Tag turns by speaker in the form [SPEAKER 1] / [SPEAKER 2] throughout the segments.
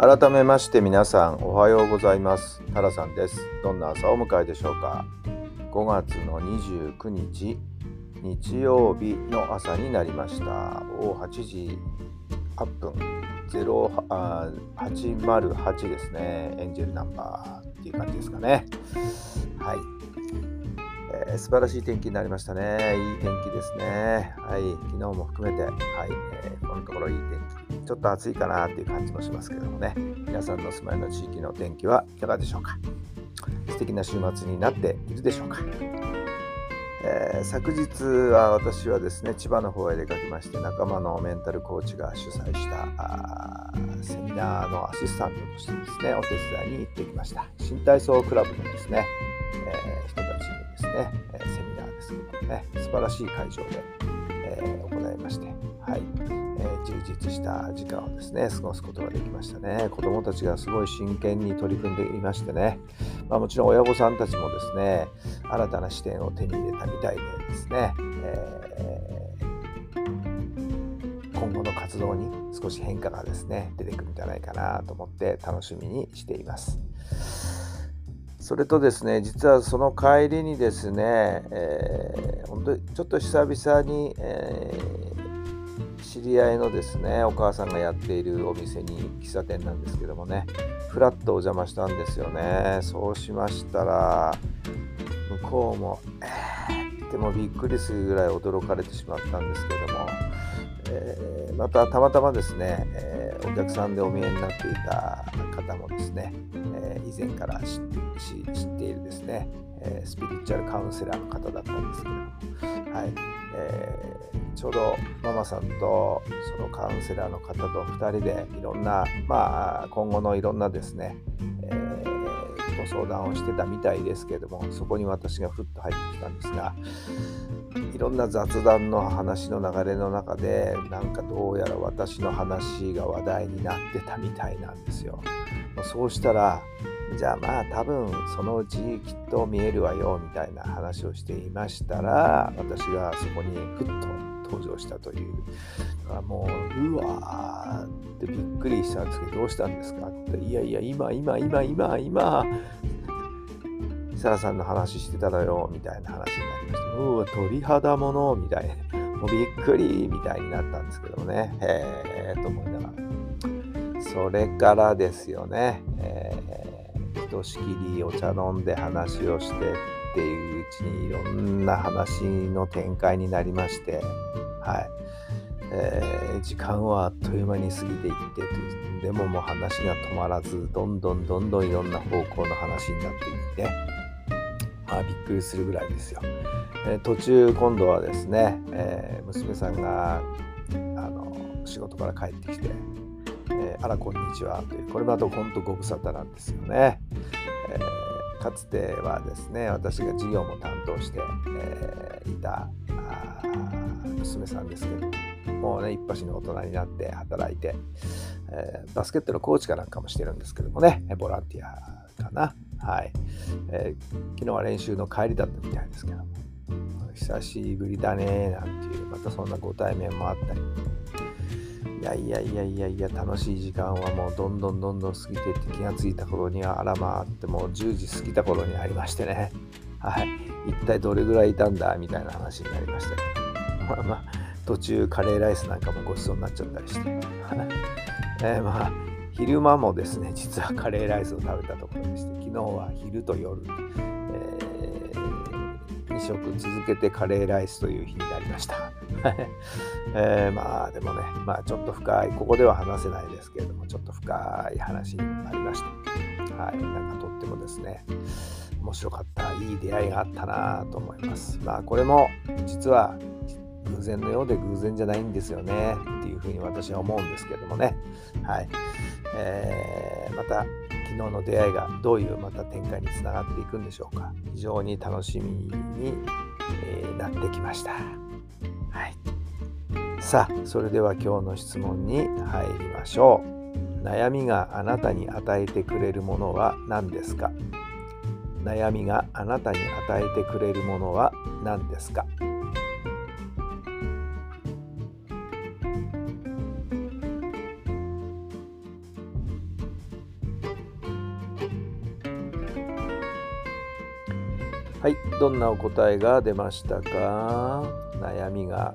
[SPEAKER 1] 改めまして皆さんおはようございます。タラさんです。どんな朝をお迎えでしょうか？5月の29日日曜日の朝になりました。お8時8分。0808ですね。エンジェルナンバーっていう感じですかね。はい。えー、素晴らしい天気になりましたね。いい天気ですね。はい、昨日も含めて、はい、えー、このところいい天気。ちょっと暑いかなっていう感じもしますけどもね。皆さんの住まいの地域の天気はいかがでしょうか？素敵な週末になっているでしょうか？えー、昨日は私はですね千葉の方へ出かけまして仲間のメンタルコーチが主催したセミナーのアシスタントとしてですねお手伝いに行ってきました新体操クラブのですね、えー、人たちにですね、えセミナーですけどもね、素晴らしい会場で、実した時間をですね、過ごすことができましたね。子どもたちがすごい真剣に取り組んでいましてね、まあ、もちろん親御さんたちもですね、新たな視点を手に入れたみたいでですね、えー、今後の活動に少し変化がですね、出てくるんじゃないかなと思って楽しみにしています。それとですね、実はその帰りにですね、えー、本当にちょっと久々に、えー、知り合いのですね、お母さんがやっているお店に喫茶店なんですけどもね、ふらっとお邪魔したんですよね。そうしましたら、向こうも、えーってもびっくりするぐらい驚かれてしまったんですけども、えー、またたまたまですね、えー、お客さんでお見えになっていた方もですね、えー、以前から知っているですね、えスピリチュアルカウンセラーの方だったんですけれども、はいえーちょうどママさんとそのカウンセラーの方と2人でいろんな、まあ、今後のいろんなですね、え相談をしてたみたいですけどもそこに私がふっと入ってきたんですがいろんな雑談の話の流れの中でなんかどうやら私の話が話題になってたみたいなんですよ。そうしたらじゃあまあ多分そのうちきっと見えるわよみたいな話をしていましたら私がそこにふっと登場したという。もううわーってびっくりしたんですけどどうしたんですかって。いやいや今今今今今。設楽さんの話してたのよみたいな話になりまして。うわ鳥肌ものみたいもうびっくりみたいになったんですけどもね。へえと思いながら。それからですよね、えー、ひとしきりお茶飲んで話をしてっていううちにいろんな話の展開になりましてはい。えー、時間はあっという間に過ぎていってでももう話が止まらずどんどんどんどんいろんな方向の話になっていってまあびっくりするぐらいですよ、えー、途中今度はですね、えー、娘さんがあの仕事から帰ってきて「えー、あらこんにちは」というこれまた本当ご無沙汰なんですよね、かつてはですね私が授業も担当して、えー、いた娘さんですけどもうね、一発の大人になって働いて、えー、バスケットのコーチかなんかもしてるんですけどもね、ボランティアかな。はい。えー、昨日は練習の帰りだったみたいですけども、久しぶりだね、なんていう、またそんなご対面もあったり、やいやいやいやいや、楽しい時間はもうどんどんどんどん過ぎていって気がついた頃には、あらまあってもう10時過ぎた頃にありましてね、はい。一体どれぐらいいたんだみたいな話になりました、まあまあ、途中カレーライスなんかもごちそうになっちゃったりして、え、まあ昼間もですね実はカレーライスを食べたところでして昨日は昼と夜、2食続けてカレーライスという日になりました、えー、まあでもねまあちょっと深いここでは話せないですけれどもちょっと深い話にもなりましたはいなんかとってもですね面白かったいい出会いがあったなと思いますまあこれも実は偶然のようで偶然じゃないんですよねっていうふうに私は思うんですけどもね。はい。えー、また昨日の出会いがどういうまた展開につながっていくんでしょうか。非常に楽しみに、えー、なってきました。はい。さあ、それでは今日の質問に入りましょう。悩みがあなたに与えてくれるものは何ですか？悩みがあなたに与えてくれるものは何ですか？はい、どんなお答えが出ましたか？悩みが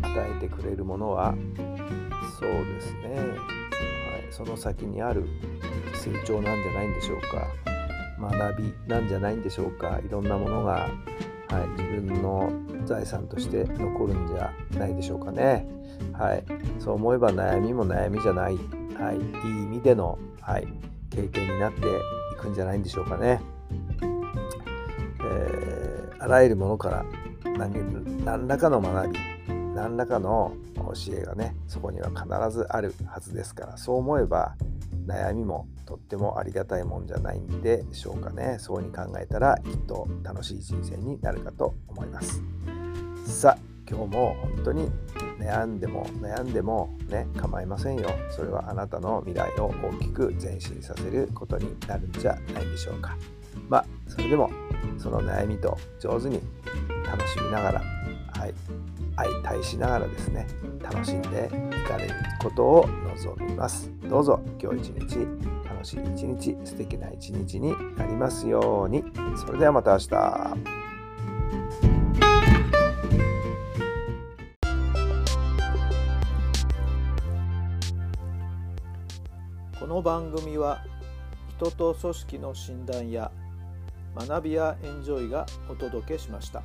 [SPEAKER 1] 与えてくれるものは？そうですね、はい、その先にある成長なんじゃないんでしょうか？学びなんじゃないんでしょうか？いろんなものが、はい、自分の財産として残るんじゃないでしょうかね。はい、そう思えば悩みも悩みじゃない、はい、いい意味での、はい、経験になっていくんじゃないんでしょうかね。えー、あらゆるものから何何らかの学び何らかの教えがねそこには必ずあるはずですからそう思えば悩みもとってもありがたいもんじゃないんでしょうかね。そうに考えたらきっと楽しい人生になるかと思います。さあ今日も本当に悩んでも悩んでもね構いませんよ。それはあなたの未来を大きく前進させることになるんじゃないでしょうか。まあそれでもその悩みと上手に楽しみながらはい相対しながらですね楽しんでいかれることを望みます。どうぞ今日一日楽しい一日素敵な一日になりますように。それではまた明日。
[SPEAKER 2] この番組は人と組織の診断や学びやエンジョイがお届けしました。